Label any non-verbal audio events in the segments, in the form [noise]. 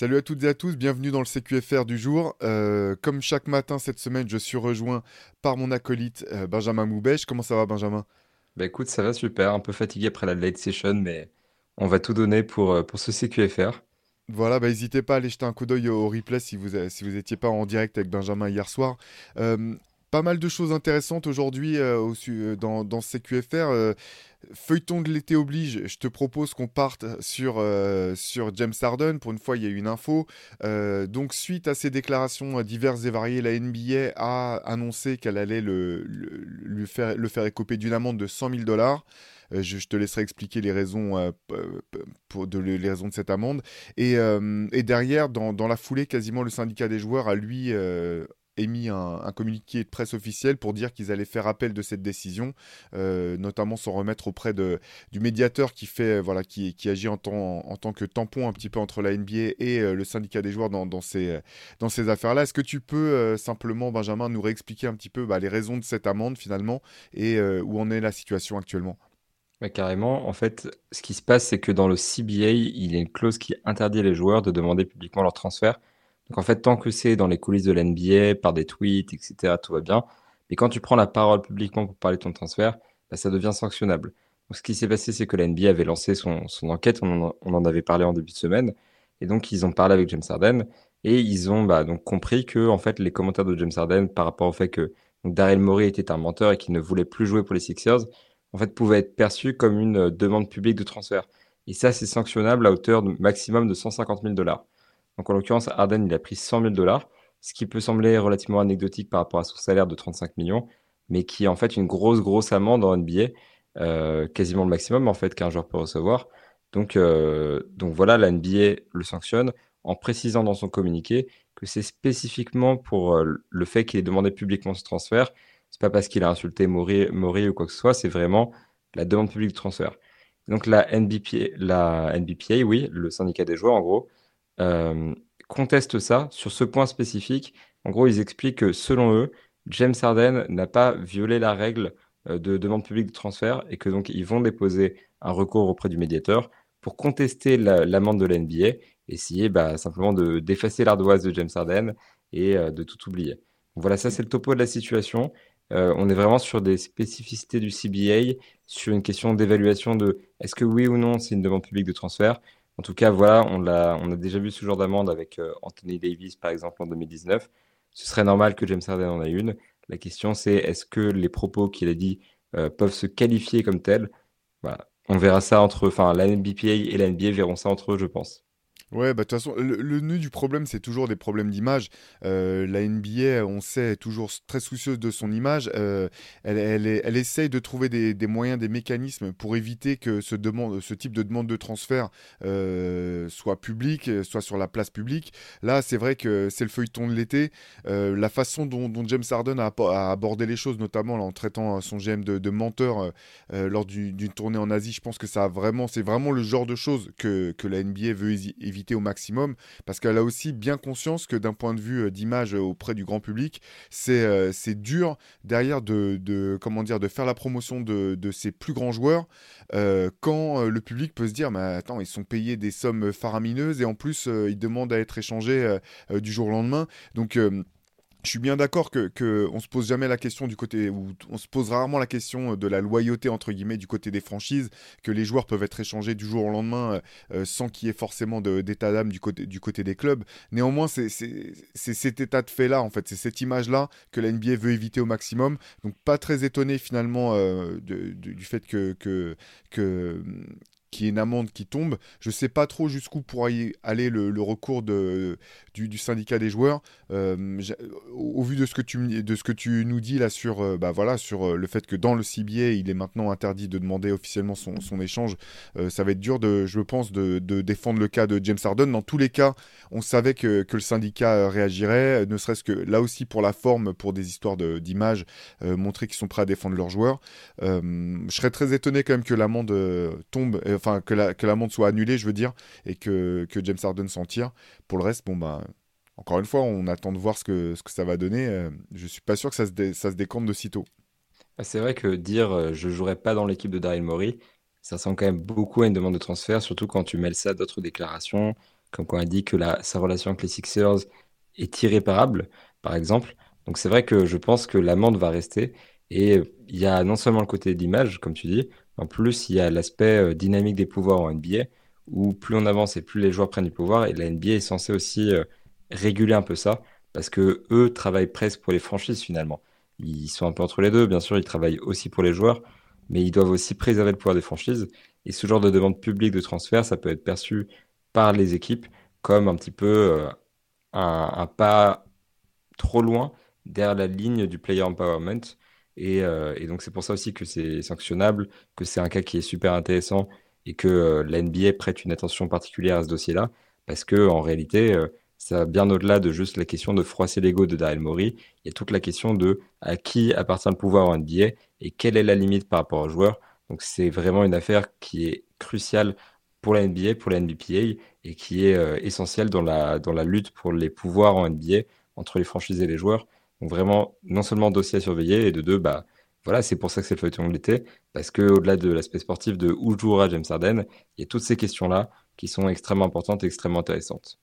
Salut à toutes et à tous, bienvenue dans le CQFR du jour. Euh, comme chaque matin cette semaine, je suis rejoint par mon acolyte euh, Benjamin Moubèche. Comment ça va Benjamin? Bah écoute, ça va super, un peu fatigué après la late session, mais on va tout donner pour, euh, pour ce CQFR. Voilà, bah, n'hésitez pas à aller jeter un coup d'œil au replay si vous n'étiez si vous étiez pas en direct avec Benjamin hier soir. Pas mal de choses intéressantes aujourd'hui euh, dans, dans ce CQFR. euh, feuilleton de l'été oblige, je te propose qu'on parte sur, euh, sur James Harden. Pour une fois, il y a eu une info. Euh, donc, suite à ces déclarations diverses et variées, la NBA a annoncé qu'elle allait le, lui faire, le faire écoper d'une amende de 100 000 dollars. Euh, Je, te laisserai expliquer les raisons, de, les raisons de cette amende. Et, et derrière, dans, dans la foulée, quasiment le syndicat des joueurs a lui émis un, un communiqué de presse officiel pour dire qu'ils allaient faire appel de cette décision, euh, notamment s'en remettre auprès de, du médiateur qui fait, voilà, qui, qui agit en tant, en tant que tampon un petit peu entre la NBA et euh, le syndicat des joueurs dans, dans ces, dans ces affaires-là. Est-ce que tu peux euh, simplement, Benjamin, nous réexpliquer un petit peu bah, les raisons de cette amende finalement et euh, où en est la situation actuellement? Bah, carrément, en fait, ce qui se passe, c'est que dans le CBA, il y a une clause qui interdit les joueurs de demander publiquement leur transfert. Donc en fait, tant que c'est dans les coulisses de l'NBA, par des tweets, etc., tout va bien. Mais quand tu prends la parole publiquement pour parler de ton transfert, bah, ça devient sanctionnable. Donc ce qui s'est passé, c'est que la avait lancé son, enquête, on en, avait parlé en début de semaine, et donc ils ont parlé avec James Harden, et ils ont bah, compris que en fait les commentaires de James Harden par rapport au fait que Daryl Morey était un menteur et qu'il ne voulait plus jouer pour les Sixers, en fait, pouvait être perçu comme une euh, demande publique de transfert. Et ça, c'est sanctionnable à hauteur de maximum de 150 000 dollars. Donc, en l'occurrence, Harden, il a pris 100 000 dollars, ce qui peut sembler relativement anecdotique par rapport à son salaire de 35 millions, mais qui est en fait une grosse, grosse amende en NBA, euh, quasiment le maximum en fait qu'un joueur peut recevoir. Donc, euh, donc voilà, la NBA le sanctionne en précisant dans son communiqué que c'est spécifiquement pour euh, le fait qu'il ait demandé publiquement ce transfert c'est pas parce qu'il a insulté Maury, ou quoi que ce soit, c'est vraiment la demande publique de transfert. Donc la NBPA, oui, le syndicat des joueurs en gros, euh, conteste ça sur ce point spécifique. En gros, ils expliquent que selon eux, James Harden n'a pas violé la règle euh, de demande publique de transfert et que donc ils vont déposer un recours auprès du médiateur pour contester la- l'amende de la NBA, essayer bah, simplement de d'effacer l'ardoise de James Harden et euh, de tout oublier. Donc voilà, ça c'est le topo de la situation. Euh, on est vraiment sur des spécificités du CBA, sur une question d'évaluation de est-ce que oui ou non c'est une demande publique de transfert. En tout cas, voilà, on l'a, on a déjà vu ce genre d'amende avec euh, Anthony Davis, par exemple, en 2019. Ce serait normal que James Harden en ait une. La question, c'est est-ce que les propos qu'il a dit euh, peuvent se qualifier comme tels? Voilà. On verra ça entre, enfin, la NBPA et la NBA verront ça entre eux, je pense. Ouais, bah de toute façon, le, le nœud du problème, c'est toujours des problèmes d'image. Euh, la NBA, on sait, est toujours très soucieuse de son image. Euh, elle, elle, elle essaye de trouver des, moyens, des mécanismes pour éviter que ce, demande, ce type de demande de transfert euh, soit public, euh, soit sur la place publique. Là, c'est vrai que c'est le feuilleton de l'été. La façon dont, James Harden a, abordé les choses, notamment en traitant son GM de, menteur lors du- d'une tournée en Asie, je pense que ça a vraiment, c'est vraiment le genre de choses que, que la NBA veut hési- au maximum, parce qu'elle a aussi bien conscience que d'un point de vue euh, d'image euh, auprès du grand public, c'est euh, c'est dur derrière de, de, comment dire, de faire la promotion de, de ces plus grands joueurs quand le public peut se dire, mais attends, ils sont payés des sommes faramineuses et en plus ils demandent à être échangés du jour au lendemain. Donc je suis bien d'accord que, que se pose jamais la question du côté, ou on se pose rarement la question de la loyauté entre guillemets du côté des franchises, que les joueurs peuvent être échangés du jour au lendemain euh, euh, sans qu'il y ait forcément d'état d'âme du côté, du côté des clubs. Néanmoins, c'est cet état de fait-là, en fait, c'est cette image-là que la NBA veut éviter au maximum. Donc pas très étonné finalement euh, du fait que, que qu'il y ait une amende qui tombe. Je sais pas trop jusqu'où pourra y aller le, recours du, syndicat des joueurs. Euh, au, vu de ce que tu, de ce que tu nous dis là sur, euh, bah voilà, sur euh, le fait que dans le CBA, il est maintenant interdit de demander officiellement son, échange, ça va être dur, de, je pense, de, défendre le cas de James Harden. Dans tous les cas, on savait que, que le syndicat réagirait, ne serait-ce que là aussi pour la forme, pour des histoires d'image, montrer qu'ils sont prêts à défendre leurs joueurs. Je serais très étonné quand même que l'amende tombe, enfin que la, que l'amende soit annulée, je veux dire, et que, que James Harden s'en tire. Pour le reste, bon bah, encore une fois, on attend de voir ce que, ce que ça va donner. Euh, je suis pas sûr que ça se, dé- ça se décante de sitôt. Ah, C'est vrai que dire euh, je jouerai pas dans l'équipe de Daryl Morey, ça ressemble quand même beaucoup à une demande de transfert, surtout quand tu mêles ça à d'autres déclarations, comme quand elle dit que la, sa relation avec les Sixers est irréparable, par exemple. Donc c'est vrai que je pense que l'amende va rester. Et il y a non seulement le côté d'image, comme tu dis, en plus il y a l'aspect euh, dynamique des pouvoirs en NBA, où plus on avance et plus les joueurs prennent du pouvoir. Et la NBA est censée aussi euh, réguler un peu ça, parce que eux travaillent presque pour les franchises finalement. Ils sont un peu entre les deux, bien sûr, ils travaillent aussi pour les joueurs, mais ils doivent aussi préserver le pouvoir des franchises. Et ce genre de demande publique de transfert, ça peut être perçu par les équipes comme un petit peu euh, un, pas trop loin derrière la ligne du player empowerment. Et, euh, et donc c'est pour ça aussi que c'est sanctionnable, que c'est un cas qui est super intéressant et que euh, la NBA prête une attention particulière à ce dossier-là, parce que en réalité, ça va bien au-delà de juste la question de froisser l'ego de Daryl Morey. Il y a toute la question de à qui appartient le pouvoir en NBA et quelle est la limite par rapport aux joueurs. Donc c'est vraiment une affaire qui est cruciale pour la NBA, pour la NBPA et qui est euh, essentielle dans la, dans la lutte pour les pouvoirs en NBA entre les franchises et les joueurs. Donc vraiment, non seulement dossier à surveiller et de deux, bah voilà, c'est pour ça que c'est le feuilleton de l'été, parce que au-delà de l'aspect sportif de où jouera James Harden, il y a toutes ces questions-là qui sont extrêmement importantes et extrêmement intéressantes.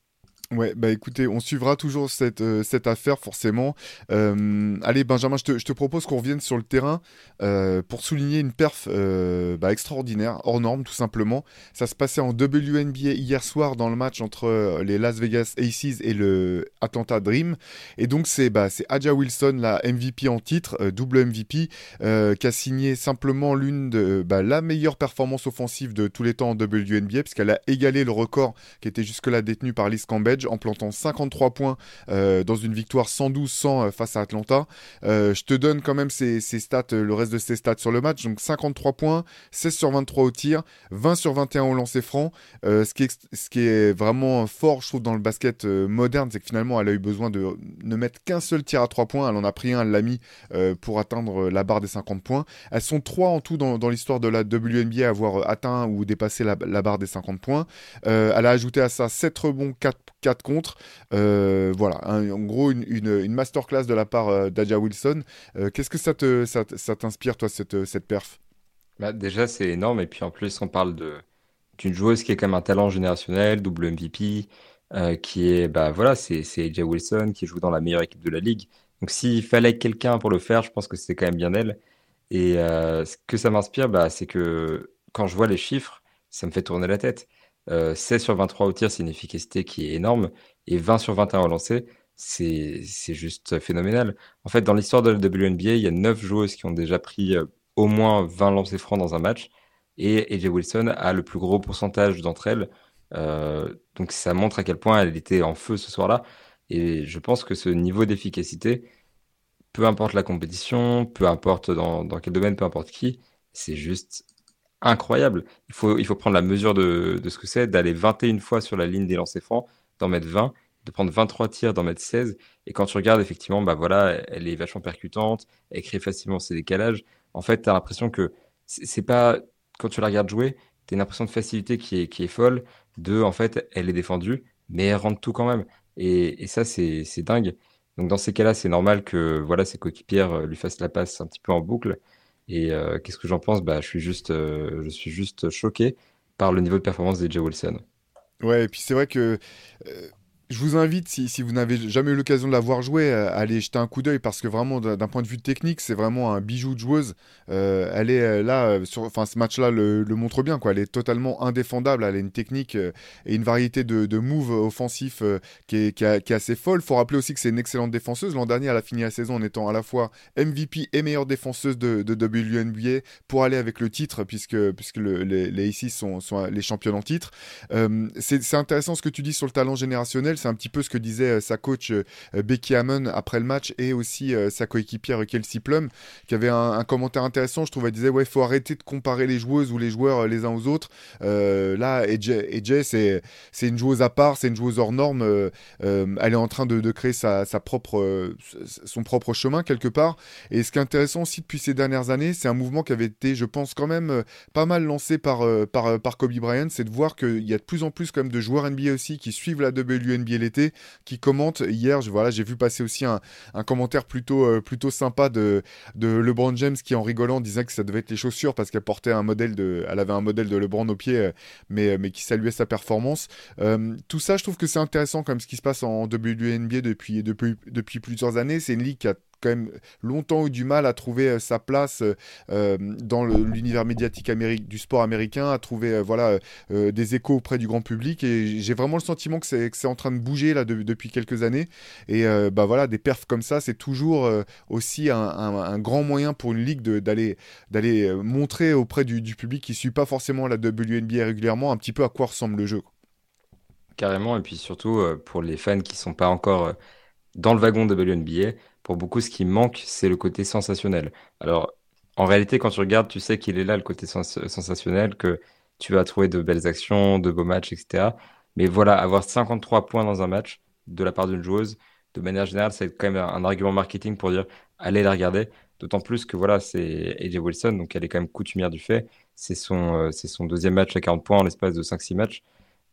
Ouais, bah écoutez, on suivra toujours cette, euh, cette affaire forcément. Euh, allez Benjamin, je te, je te propose qu'on revienne sur le terrain euh, pour souligner une perf bah, extraordinaire, hors norme tout simplement. Ça se passait en WNBA hier soir dans le match entre les Las Vegas Aces et le Atlanta Dream. Et donc c'est bah, Aja Wilson, la MVP en titre, double MVP, qui a signé simplement l'une de bah, la meilleure performance offensive de tous les temps en WNBA, puisqu'elle a égalé le record qui était jusque-là détenu par Liz Campbell en plantant 53 points euh, dans une victoire 112-100 euh, face à Atlanta. Euh, je te donne quand même le reste de ces stats sur le match. Donc 53 points, 16 sur 23 au tir, 20 sur 21 au lancer franc. ce, qui est, ce qui est vraiment fort, je trouve, dans le basket moderne, c'est que finalement, elle a eu besoin de ne mettre qu'un seul tir à 3 points. Elle en a pris un, elle l'a mis pour atteindre la barre des 50 points. Elles sont 3 en tout dans, l'histoire de la WNBA à avoir atteint ou dépassé la, barre des 50 points. elle a ajouté à ça 7 rebonds, 4, 4 contre. Euh, voilà, en gros, une, masterclass de la part euh, d'Aja Wilson. Euh, qu'est-ce que ça ça, t'inspire, toi, cette, cette perf? Bah, Déjà, c'est énorme. Et puis en plus, on parle d'une joueuse qui est même un talent générationnel, double MVP, qui est, bah voilà, c'est Aja Wilson qui joue dans la meilleure équipe de la ligue. Donc s'il fallait quelqu'un pour le faire, je pense que c'est quand même bien elle. Et ce que ça m'inspire, bah, c'est que quand je vois les chiffres, ça me fait tourner la tête. 16 euh, sur 23 au tir, c'est une efficacité qui est énorme. Et 20 sur 21 au lancer, c'est juste phénoménal. En fait, dans l'histoire de la WNBA, il y a 9 joueuses qui ont déjà pris euh, au moins 20 lancers francs dans un match. Et AJ Wilson a le plus gros pourcentage d'entre elles. Euh, donc ça montre à quel point elle était en feu ce soir-là. Et je pense que ce niveau d'efficacité, peu importe la compétition, peu importe dans, dans quel domaine, peu importe qui, c'est juste incroyable. Il faut, il faut prendre la mesure de, de ce que c'est d'aller 21 fois sur la ligne des lancers francs, d'en mettre 20, de prendre 23 tirs, d'en mettre 16. Et quand tu regardes, effectivement, bah voilà, elle est vachement percutante, elle crée facilement ses décalages. En fait, tu as l'impression que c'est pas, quand tu la regardes jouer, tu as une impression de facilité qui est, qui est folle, de, en fait, elle est défendue, mais elle rentre tout quand même. Et, et ça, c'est dingue. Donc dans ces cas-là, c'est normal que voilà, ses coéquipières euh, lui fassent la passe un petit peu en boucle. Et euh, qu'est-ce que j'en pense? Bah, je, suis juste, euh, je suis juste choqué par le niveau de performance des Jay Wilson. Ouais, et puis c'est vrai que euh, je vous invite, si, vous n'avez jamais eu l'occasion de la voir jouer, à aller jeter un coup d'œil parce que vraiment, d'un point de vue technique, c'est vraiment un bijou de joueuse. Euh, elle est euh, là, euh, enfin, ce match-là le, montre bien, quoi. Elle est totalement indéfendable. Elle a une technique et une variété de, de moves offensifs qui, est, assez folle. Faut rappeler aussi que c'est une excellente défenseuse. L'an dernier, elle a fini la saison en étant à la fois MVP et meilleure défenseuse de, WNBA pour aller avec le titre, puisque, puisque le, les, les ici sont, sont les championnes en titre. c'est intéressant ce que tu dis sur le talent générationnel c'est un petit peu ce que disait euh, sa coach euh, Becky Hammond après le match et aussi euh, sa coéquipière Kelsey Plum, qui avait un, commentaire intéressant. Je trouve, elle disait Ouais, faut arrêter de comparer les joueuses ou les joueurs les uns aux autres. là, AJ, c'est, c'est une joueuse à part, c'est une joueuse hors norme. elle est en train de, créer sa, propre, son propre chemin quelque part. Et ce qui est intéressant aussi depuis ces dernières années, c'est un mouvement qui avait été, je pense, quand même pas mal lancé par, par, par Kobe Bryant, c'est de voir qu'il y a de plus en plus quand même de joueurs NBA aussi qui suivent la WNBA L'été, qui commente hier. Je, voilà, j'ai vu passer aussi un, commentaire plutôt, plutôt sympa de, de LeBron James qui, en rigolant, disait que ça devait être les chaussures parce qu'elle portait un modèle de, elle avait un modèle de LeBron au pied, mais, mais qui saluait sa performance. tout ça, je trouve que c'est intéressant comme ce qui se passe en WNBA depuis, depuis, depuis plusieurs années. C'est une ligue qui a quand même longtemps eu du mal à trouver euh, sa place euh, euh, dans l'univers médiatique du sport américain, à trouver voilà, des échos auprès du grand public. Et j'ai vraiment le sentiment que c'est en train de bouger là depuis quelques années. Et bah voilà, des perfs comme ça, c'est toujours aussi un, grand moyen pour une ligue d'aller montrer auprès du, public qui suit pas forcément la WNBA régulièrement un petit peu à quoi ressemble le jeu. Carrément, et puis surtout pour les fans qui ne sont pas encore dans le wagon WNBA, pour beaucoup, ce qui manque, c'est le côté sensationnel. Alors, en réalité, quand tu regardes, tu sais qu'il est là, le côté sensationnel, que tu vas trouver de belles actions, de beaux matchs, etc. Mais voilà, avoir 53 points dans un match de la part d'une joueuse, de manière générale, c'est quand même un argument marketing pour dire allez la regarder. D'autant plus que voilà, c'est AJ Wilson, donc elle est quand même coutumière du fait. C'est son, euh, son deuxième match à 40 points en l'espace de 5-6 matchs.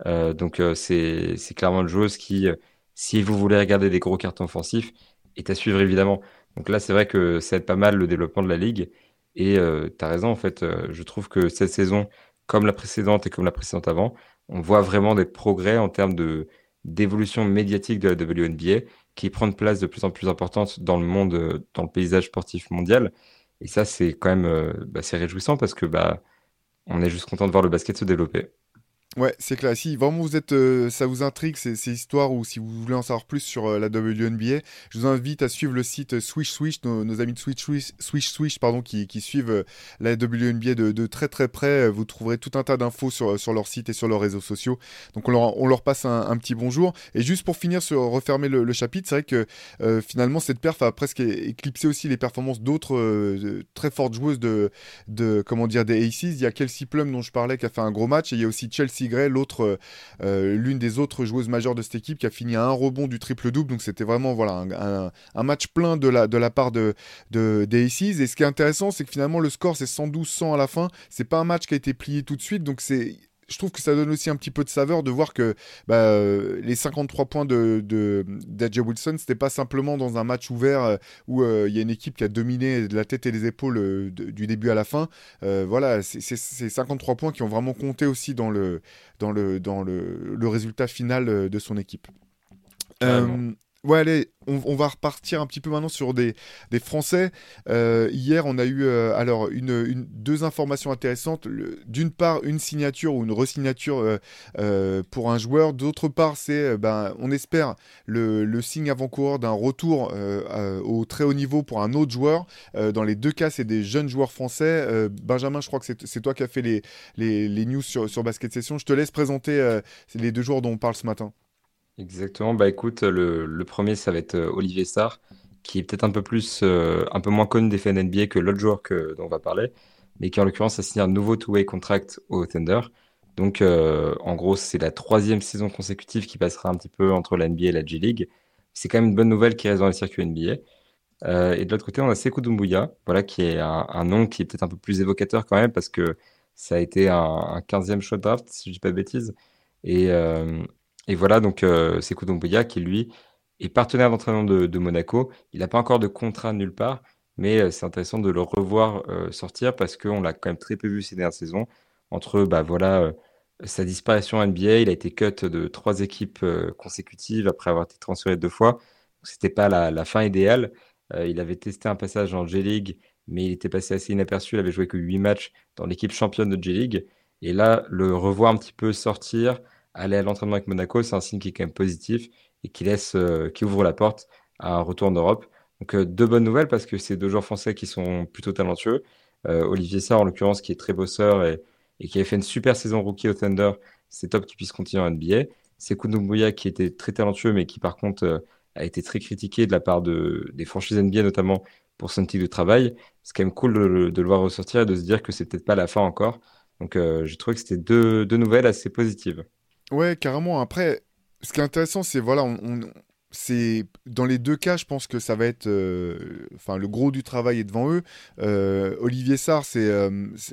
Euh, donc euh, c'est clairement une joueuse qui, si vous voulez regarder des gros cartons offensifs, est à suivre évidemment. Donc là, c'est vrai que ça aide pas mal le développement de la ligue. Et euh, tu as raison, en fait, euh, je trouve que cette saison, comme la précédente et comme la précédente avant, on voit vraiment des progrès en termes de d'évolution médiatique de la WNBA qui prend une place de plus en plus importante dans le monde, dans le paysage sportif mondial. Et ça, c'est quand même euh, bah, c'est réjouissant parce que bah, on est juste content de voir le basket se développer. Ouais, c'est clair. Si vraiment vous êtes, euh, ça vous intrigue ces, histoires ou si vous voulez en savoir plus sur euh, la WNBA, je vous invite à suivre le site Swish Swish, nos, amis de Swish Swish, Swish, Swish pardon, qui, suivent euh, la WNBA de, très très près. Vous trouverez tout un tas d'infos sur, leur site et sur leurs réseaux sociaux. Donc on leur, passe un, petit bonjour. Et juste pour finir sur refermer le, chapitre, c'est vrai que finalement cette perf a presque éclipsé aussi les performances d'autres très fortes joueuses de comment dire des Aces. Il y a Kelsey Plum dont je parlais qui a fait un gros match et il y a aussi Chelsea l'autre, euh, l'une des autres joueuses majeures de cette équipe, qui a fini à un rebond du triple-double. Donc c'était vraiment voilà, un, match plein de la, part de, de, des Aces. Et ce qui est intéressant, c'est que finalement le score c'est 112-100 à la fin. C'est pas un match qui a été plié tout de suite. Donc c'est je trouve que ça donne aussi un petit peu de saveur de voir que bah, euh, les 53 points de, de Wilson, c'était pas simplement dans un match ouvert euh, où euh, il y a une équipe qui a dominé de la tête et les épaules du début à la fin. voilà, c'est 53 points qui ont vraiment compté aussi dans le, dans le, dans le, le résultat final de son équipe. Ouais, allez, on, va repartir un petit peu maintenant sur des, Français. Euh, hier, on a eu euh, alors deux informations intéressantes. D'une part, une signature ou une resignature euh, pour un joueur. D'autre part, c'est, ben, on espère, le, signe avant-coureur d'un retour au très haut niveau pour un autre joueur. dans les deux cas, c'est des jeunes joueurs français. Benjamin, je crois que c'est toi qui as fait les news sur, sur Basket Session. Je te laisse présenter les deux joueurs dont on parle ce matin. Exactement. Bah écoute, le, premier, ça va être euh, Olivier Sarr, qui est peut-être un peu plus, euh, un peu moins connu des fans NBA que l'autre joueur que, dont on va parler, mais qui en l'occurrence a signé un nouveau two-way contract au Thunder. Donc, euh, en gros, c'est la troisième saison consécutive qui passera un petit peu entre la NBA et la G League. C'est quand même une bonne nouvelle qui reste dans les circuits NBA. et de l'autre côté, on a Sekou Doumbouya, voilà, qui est un, nom qui est peut-être un peu plus évocateur quand même, parce que ça a été un, un 15e choix de draft, si je dis pas de bêtises. Et, et voilà, donc euh, Sekou Doumbouya qui, lui, est partenaire d'entraînement de, Monaco. Il n'a pas encore de contrat nulle part, mais euh, c'est intéressant de le revoir euh, sortir parce qu'on l'a quand même très peu vu ces dernières saisons. Entre bah, voilà, sa disparition NBA, il a été cut de trois équipes consécutives après avoir été transféré deux fois. C'était pas la, fin idéale. il avait testé un passage en G-League, mais il était passé assez inaperçu. Il avait joué que huit matchs dans l'équipe championne de G-League. Et là, le revoir un petit peu sortir, aller à l'entraînement avec Monaco, c'est un signe qui est quand même positif et qui laisse, euh, qui ouvre la porte à un retour en Europe. Donc euh, deux bonnes nouvelles parce que c'est deux joueurs français qui sont plutôt talentueux. Euh, Olivier Sarr en l'occurrence qui est très bosseur et, et, qui avait fait une super saison rookie au Thunder, c'est top qu'il puisse continuer en NBA. C'est Doumbouya qui était très talentueux mais qui par contre a été très critiqué de la part de, des franchises NBA notamment pour son type de travail. C'est quand même cool de, le voir ressortir et de se dire que c'est peut-être pas la fin encore. Donc j'ai trouvé que c'était deux nouvelles assez positives. Ouais, carrément. Après, ce qui est intéressant, c'est voilà, on, c'est dans les deux cas, je pense que ça va être, euh, enfin, le gros du travail est devant eux. Euh, Olivier Sarr, c'est euh,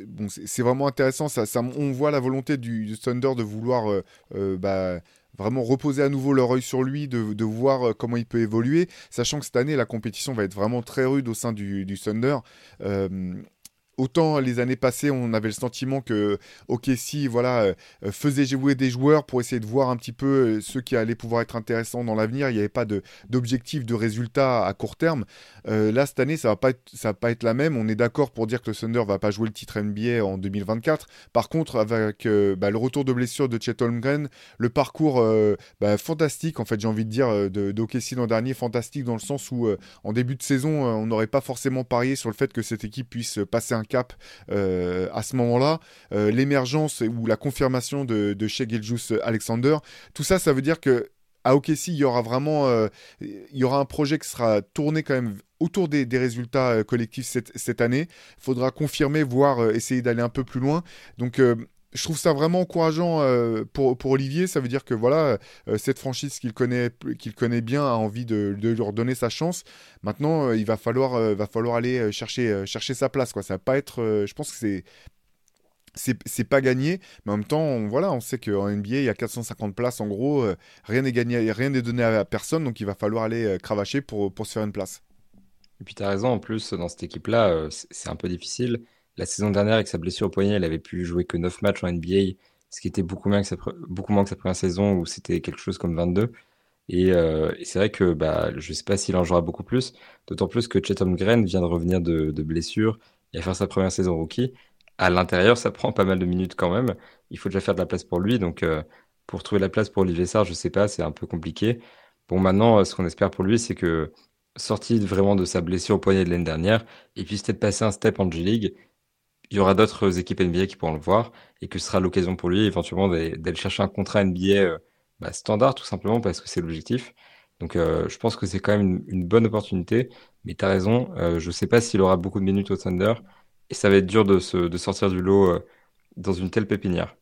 bon, c'est vraiment intéressant. Ça, ça, on voit la volonté du, Thunder de vouloir bah, vraiment reposer à nouveau leur œil sur lui, de, voir comment il peut évoluer, sachant que cette année, la compétition va être vraiment très rude au sein du, du Thunder. Autant les années passées, on avait le sentiment que OKC voilà, euh, euh, faisait jouer des joueurs pour essayer de voir un petit peu euh, ceux qui allaient pouvoir être intéressants dans l'avenir. Il n'y avait pas d'objectif, de, résultat à court terme. là, cette année, ça ne va, pas être, va pas être la même. On est d'accord pour dire que le Thunder va pas jouer le titre NBA en 2024. Par contre, avec bah, le retour de blessure de Chet Holmgren, le parcours bah, fantastique, en fait, j'ai envie de dire, de, d'OKC l'an dernier, fantastique dans le sens où en début de saison, on n'aurait pas forcément parié sur le fait que cette équipe puisse passer un euh, à ce moment-là, euh, l'émergence ou la confirmation de, de Shea Alexander, tout ça, ça veut dire que à OKC, il y aura vraiment euh, il y aura un projet qui sera tourné quand même autour des, résultats collectifs cette, cette année. Il faudra confirmer, voire essayer d'aller un peu plus loin. Donc je trouve ça vraiment encourageant euh, pour, pour, Olivier. Ça veut dire que voilà, euh, cette franchise qu'il connaît, qu'il connaît bien a envie de, lui redonner sa chance. Maintenant, euh, il va falloir, va falloir aller chercher, chercher sa place. Quoi. Ça va pas être. je pense que c'est. C'est pas gagné, mais en même temps, on, voilà, on sait qu'en NBA, il y a 450 places. En gros, rien n'est gagné, rien n'est donné à personne, donc il va falloir aller cravacher pour, pour se faire une place. Et puis tu as raison, en plus, dans cette équipe-là, c'est un peu difficile. La saison dernière, avec sa blessure au poignet, elle avait pu jouer que 9 matchs en NBA, ce qui était beaucoup moins que sa, beaucoup moins que première saison où c'était quelque chose comme 22. Euh, et, c'est vrai que bah, je ne sais pas s'il en jouera beaucoup plus, d'autant plus que Chatham Green vient de revenir de, blessure et à faire sa première saison rookie. À l'intérieur, ça prend pas mal de minutes quand même. Il faut déjà faire de la place pour lui. Donc, euh, pour trouver la place pour Olivier Sarr, je sais pas, c'est un peu compliqué. Bon, maintenant, euh, ce qu'on espère pour lui, c'est que sorti vraiment de sa blessure au poignet de l'année dernière, il puisse peut-être passer un step en G-League il y aura d'autres équipes NBA qui pourront le voir et que ce sera l'occasion pour lui éventuellement d'aller chercher un contrat NBA euh, standard tout simplement parce que c'est l'objectif. Donc euh, je pense que c'est quand même une, bonne opportunité, mais tu as raison, euh, je ne sais pas s'il aura beaucoup de minutes au Thunder et ça va être dur de, de sortir du lot dans une telle pépinière.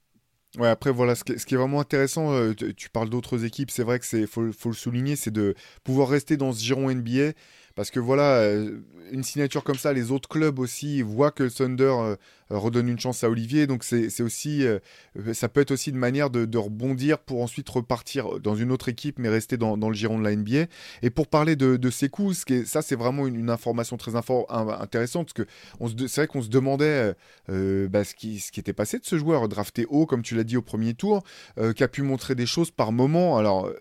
Ouais, après, voilà, ce qui, est, vraiment intéressant, tu, parles d'autres équipes, c'est vrai que c'est faut, faut le souligner, c'est de pouvoir rester dans ce giron NBA parce que voilà, euh, une signature comme ça, les autres clubs aussi voient que Thunder euh, redonne une chance à Olivier. Donc c'est aussi, euh, ça peut être aussi une manière de, rebondir pour ensuite repartir dans une autre équipe, mais rester dans, le giron de la NBA. Et pour parler de, ses coups, ça c'est vraiment une, information très intéressante, parce que c'est vrai qu'on se demandait bah, ce, qui, ce qui était passé de ce joueur drafté haut, comme tu l'as dit au premier tour, qui a pu montrer des choses par moment. Alors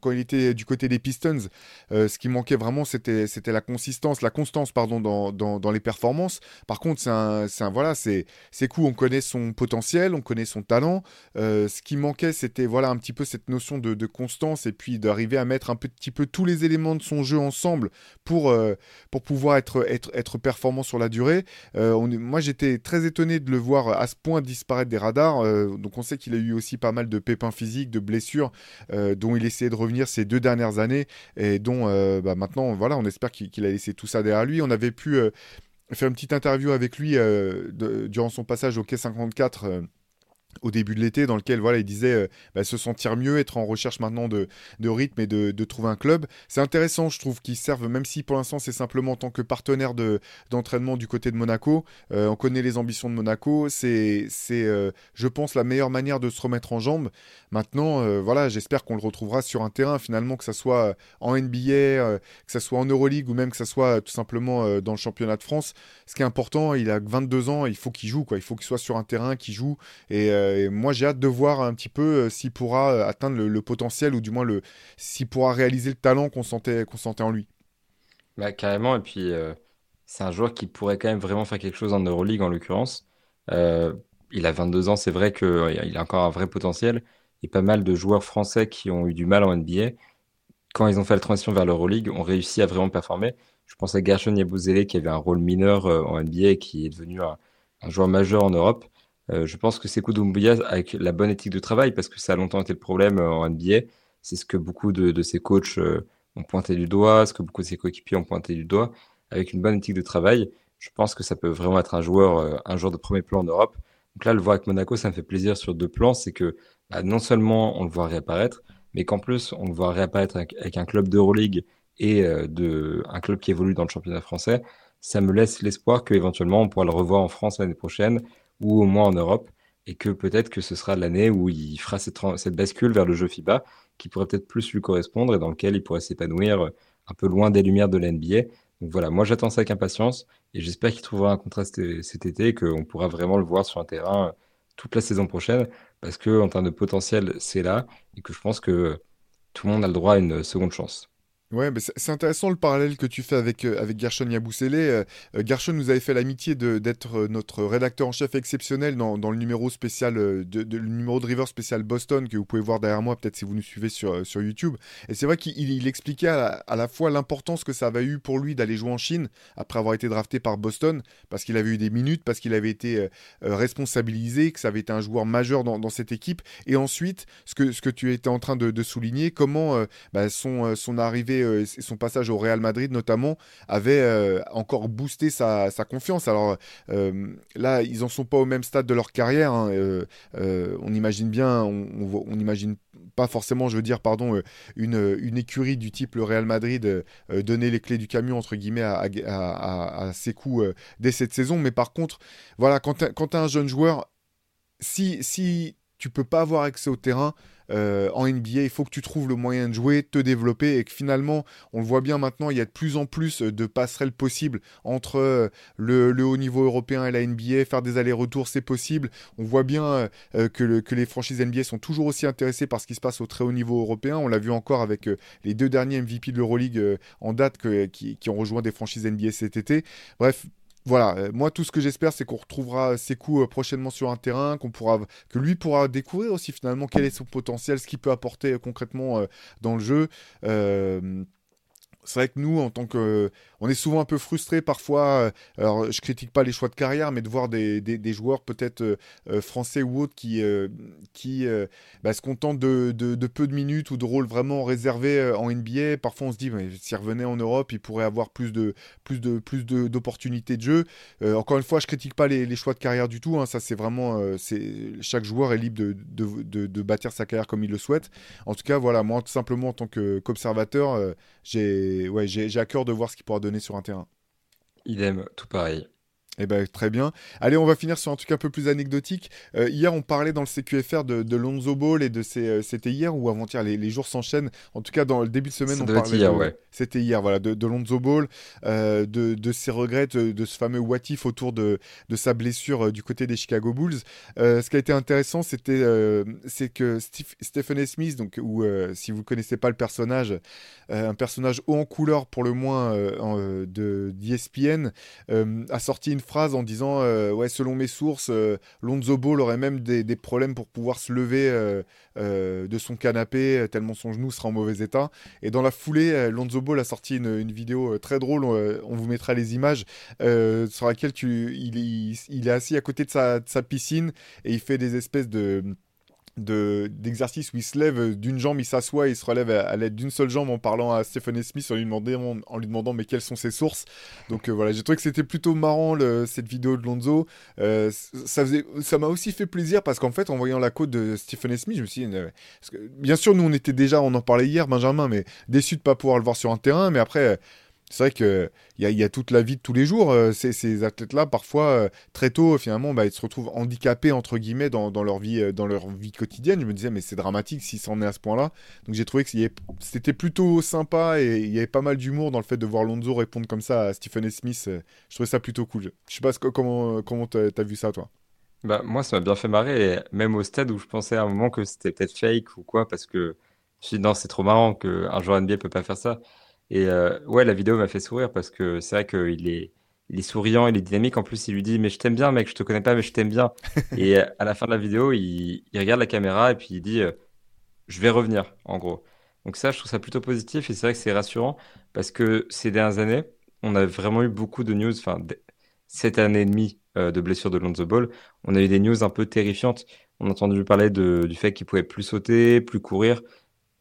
quand il était du côté des Pistons, euh, ce qui manquait vraiment, c'était la consistance, la constance pardon, dans, dans, les performances. Par contre, c'est un, un, voilà, c'est cool, on connaît son potentiel, on connaît son talent. Euh, ce qui manquait, c'était voilà un petit peu cette notion de, constance et puis d'arriver à mettre un petit peu tous les éléments de son jeu ensemble pour, euh, pour pouvoir être, être, être performant sur la durée. Moi, j'étais très étonné de le voir à ce point disparaître des radars. donc, on sait qu'il a eu aussi pas mal de pépins physiques, de blessures, dont il essayait de revenir ces deux dernières années et dont euh, bah, maintenant, voilà, on espère qu'il a laissé tout ça derrière lui. On avait pu euh, faire une petite interview avec lui euh, durant son passage au Quai 54 au début de l'été, dans lequel voilà, il disait euh, bah, se sentir mieux, être en recherche maintenant de, de rythme et de, de, trouver un club. C'est intéressant, je trouve, qu'ils servent, même si pour l'instant c'est simplement en tant que partenaire d'entraînement du côté de Monaco. Euh, on connaît les ambitions de Monaco, c'est, c'est euh, je pense, la meilleure manière de se remettre en jambes. Maintenant, voilà, j'espère qu'on le retrouvera sur un terrain, finalement, que ça soit en NBA, que ça soit en Euroleague ou même que ça soit tout simplement dans le championnat de France. Ce qui est important, il a 22 ans, il faut qu'il joue, quoi. il faut qu'il soit sur un terrain, qu'il joue. Et et moi, j'ai hâte de voir un petit peu euh, s'il pourra euh, atteindre le, potentiel ou du moins s'il pourra réaliser le talent qu'on sentait, sentait en lui. Bah, carrément. Et puis, c'est un joueur qui pourrait quand même vraiment faire quelque chose en Euroleague, en l'occurrence. il a 22 ans, c'est vrai qu'il a encore un vrai potentiel. A pas mal de joueurs français qui ont eu du mal en NBA. Quand ils ont fait la transition vers l'Euroleague, ont réussi à vraiment performer. Je pense à Gershon Yabouzele qui avait un rôle mineur en NBA et qui est devenu un joueur majeur en Europe. Euh, je pense que c'est Doumbouya avec la bonne éthique de travail, parce que ça a longtemps été le problème euh, en NBA. C'est ce que beaucoup de, ses coachs euh, ont pointé du doigt, ce que beaucoup de ses coéquipiers ont pointé du doigt. Avec une bonne éthique de travail, je pense que ça peut vraiment être un joueur, un joueur de premier plan en Europe. Donc là, le voir avec Monaco, ça me fait plaisir sur deux plans. C'est que bah, non seulement on le voit réapparaître, mais qu'en plus, on le voit réapparaître avec, un club d'Euroleague et de, un club qui évolue dans le championnat français. Ça me laisse l'espoir qu'éventuellement, on pourra le revoir en France l'année prochaine ou au moins en Europe. et que peut-être que ce sera l'année où il fera cette, bascule vers le jeu FIBA qui pourrait peut-être plus lui correspondre et dans lequel il pourrait s'épanouir euh, un peu loin des lumières de l'NBA. Donc voilà, moi j'attends ça avec impatience et j'espère qu'il trouvera un contrat cet été et qu'on pourra vraiment le voir sur un terrain euh, toute la saison prochaine parce que en termes de potentiel, c'est là et que je pense que tout le monde a le droit à une seconde chance. Ouais, c'est intéressant le parallèle que tu fais avec, euh, avec Gershon Yabusele. Euh, euh, Gershon nous avait fait l'amitié d'être notre rédacteur en chef exceptionnel dans, dans le numéro spécial, de, le numéro de spécial Boston que vous pouvez voir derrière moi, peut-être si vous nous suivez sur, sur YouTube. Et c'est vrai qu'il il expliquait à la, fois l'importance que ça avait eu pour lui d'aller jouer en Chine après avoir été drafté par Boston, parce qu'il avait eu des minutes, parce qu'il avait été responsabilisé, que ça avait été un joueur majeur dans, dans, cette équipe. Et ensuite, ce que, ce que tu étais en train de, de souligner, comment bah, son, son arrivée euh, son passage au Real Madrid notamment avait euh, encore boosté sa, confiance. Alors euh, là, ils en sont pas au même stade de leur carrière. Hein, on imagine bien, on, n'imagine pas forcément, je veux dire, pardon, une, écurie du type le Real Madrid donner les clés du camion entre guillemets à, ses coups dès cette saison. Mais par contre, voilà, quand tu as un jeune joueur, si, si tu peux pas avoir accès au terrain, euh, en NBA, il faut que tu trouves le moyen de jouer, te développer et que finalement, on le voit bien maintenant, il y a de plus en plus de passerelles possibles entre euh, le, haut niveau européen et la NBA. Faire des allers-retours, c'est possible. On voit bien euh, que, les franchises NBA sont toujours aussi intéressées par ce qui se passe au très haut niveau européen. On l'a vu encore avec les deux derniers MVP de l'Euroleague en date qui, qui ont rejoint des franchises NBA cet été. Bref, voilà, euh, moi tout ce que j'espère c'est qu'on retrouvera ses coups euh, prochainement sur un terrain, qu'on pourra, que lui pourra découvrir aussi finalement quel est son potentiel, ce qu'il peut apporter euh, concrètement dans le jeu c'est vrai que nous, en tant que, on est souvent un peu frustré parfois. Euh, alors, je critique pas les choix de carrière, mais de voir des, des, joueurs peut-être euh, euh, français ou autres qui, qui bah, se contentent de, de, peu de minutes ou de rôles vraiment réservés en NBA. Parfois, on se dit, s'ils revenaient en Europe, ils pourraient avoir plus de, plus de, plus d'opportunités de, jeu. encore une fois, je critique pas les, choix de carrière du tout. Hein. ça, c'est vraiment, c'est chaque joueur est libre de, de, bâtir sa carrière comme il le souhaite. En tout cas, voilà, moi, simplement en tant qu'observateur, j'ai ouais, j'ai à cœur de voir ce qu'il pourra donner sur un terrain. Idem, tout pareil. Eh ben, très bien. Allez, on va finir sur un truc un peu plus anecdotique. Euh, hier, on parlait dans le CQFR de, Lonzo Ball et de ses. Euh, c'était hier ou avant-hier? Les, jours s'enchaînent. En tout cas, dans le début de semaine, on parlait. Hier, ouais. C'était hier, voilà, de, Lonzo Ball, euh, de, ses regrets, de, ce fameux what if autour de, sa blessure du côté des Chicago Bulls. ce qui a été intéressant, c'était c'est que Stephen Smith, donc, ou si vous ne connaissez pas le personnage, un personnage haut en couleur pour le moins de d'ESPN, a sorti une en disant euh, ouais selon mes sources euh, Lonzo Ball aurait même des, problèmes pour pouvoir se lever euh, de son canapé tellement son genou sera en mauvais état. Et dans la foulée Lonzo Ball a sorti une, vidéo très drôle on, vous mettra les images sur laquelle il, est assis à côté de sa, de sa piscine et il fait des espèces de d'exercice où il se lève d'une jambe, il s'assoit et il se relève à, l'aide d'une seule jambe en parlant à Stephen Smith en lui demandant, mais quelles sont ses sources? Donc euh, voilà, j'ai trouvé que c'était plutôt marrant cette vidéo de Lonzo. Euh, ça m'a aussi fait plaisir parce qu'en fait en voyant la côte de Stephen Smith, je me suis dit, bien sûr nous on était déjà, on en parlait hier Benjamin, mais déçu de pas pouvoir le voir sur un terrain, mais après c'est vrai qu'il y, y, a toute la vie de tous les jours. Euh, ces, athlètes-là, parfois, euh, très tôt, finalement, bah, ils se retrouvent handicapés, entre guillemets, dans, leur, vie, euh, dans leur vie quotidienne. Je me disais, mais c'est dramatique s'ils s'en est à ce point-là. Donc j'ai trouvé que c'était plutôt sympa et il y avait pas mal d'humour dans le fait de voir Lonzo répondre comme ça à Stephen Smith. Je trouvais ça plutôt cool. Je sais pas comment comment t'as vu ça, toi? Bah, Moi, ça m'a bien fait marrer, même au stade où je pensais à un moment que c'était peut-être fake ou quoi, parce que je me dit, non, c'est trop marrant qu'un joueur NBA peut pas faire ça. Et euh, ouais, la vidéo m'a fait sourire parce que c'est vrai qu'il est, il est souriant, il est dynamique. En plus, il lui dit Mais je t'aime bien, mec, je te connais pas, mais je t'aime bien. [laughs] et euh, à la fin de la vidéo, il, il, regarde la caméra et puis il dit euh, Je vais revenir, en gros. Donc, ça, je trouve ça plutôt positif et c'est vrai que c'est rassurant parce que ces dernières années, on a vraiment eu beaucoup de news, enfin, cette année et demie de blessure de Lonzo Ball, on a eu des news un peu terrifiantes. On a entendu parler de, du fait qu'il pouvait plus sauter, plus courir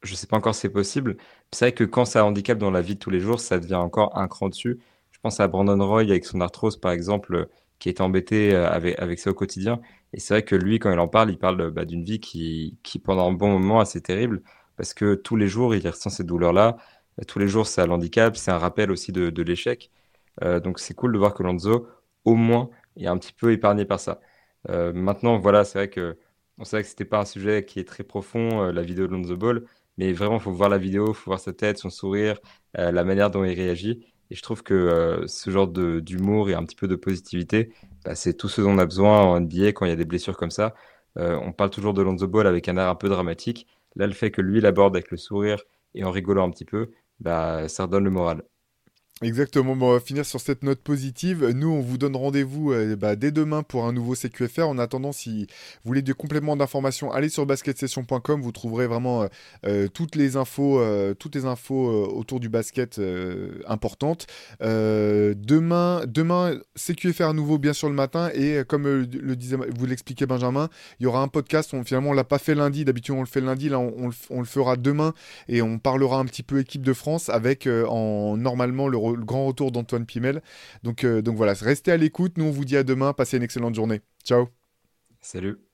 je sais pas encore si c'est possible. C'est vrai que quand ça handicap dans la vie de tous les jours, ça devient encore un cran dessus. Je pense à Brandon Roy avec son arthrose, par exemple, qui est embêté euh, avec, ça au quotidien. Et c'est vrai que lui, quand il en parle, il parle bah, d'une vie qui, qui, pendant un bon moment, assez terrible, parce que tous les jours, il ressent ces douleurs-là. Tous les jours, c'est un handicap, c'est un rappel aussi de, l'échec. Euh, donc c'est cool de voir que Lonzo, au moins, est un petit peu épargné par ça. maintenant, voilà, c'est vrai que on savait que c'était pas un sujet qui est très profond, la vidéo de Lonzo Ball, mais vraiment, il faut voir la vidéo, il faut voir sa tête, son sourire, la manière dont il réagit. Et je trouve que ce genre d'humour et un petit peu de positivité, bah, c'est tout ce dont on a besoin en NBA quand il y a des blessures comme ça. on parle toujours de Lonzo Ball avec un air un peu dramatique. Là, le fait que lui l'aborde avec le sourire et en rigolant un petit peu, bah, ça redonne le moral. Exactement, on va finir sur cette note positive. Nous, on vous donne rendez-vous euh, bah, dès demain pour un nouveau CQFR. En attendant, si vous voulez des compléments d'informations, allez sur basketsession.com. Vous trouverez vraiment euh, euh, toutes les infos, toutes les infos autour du basket importantes. demain, demain, CQFR nouveau, bien sûr, le matin. Et comme le disait, vous l'expliquez Benjamin, il y aura un podcast. On, finalement, on l'a pas fait lundi. D'habitude, on le fait lundi. Là, on, le fera demain et on parlera un petit peu équipe de France avec en normalement le le grand retour d'Antoine Pimel. Donc, euh, donc voilà, restez à l'écoute. Nous, on vous dit à demain. Passez une excellente journée. Ciao. Salut.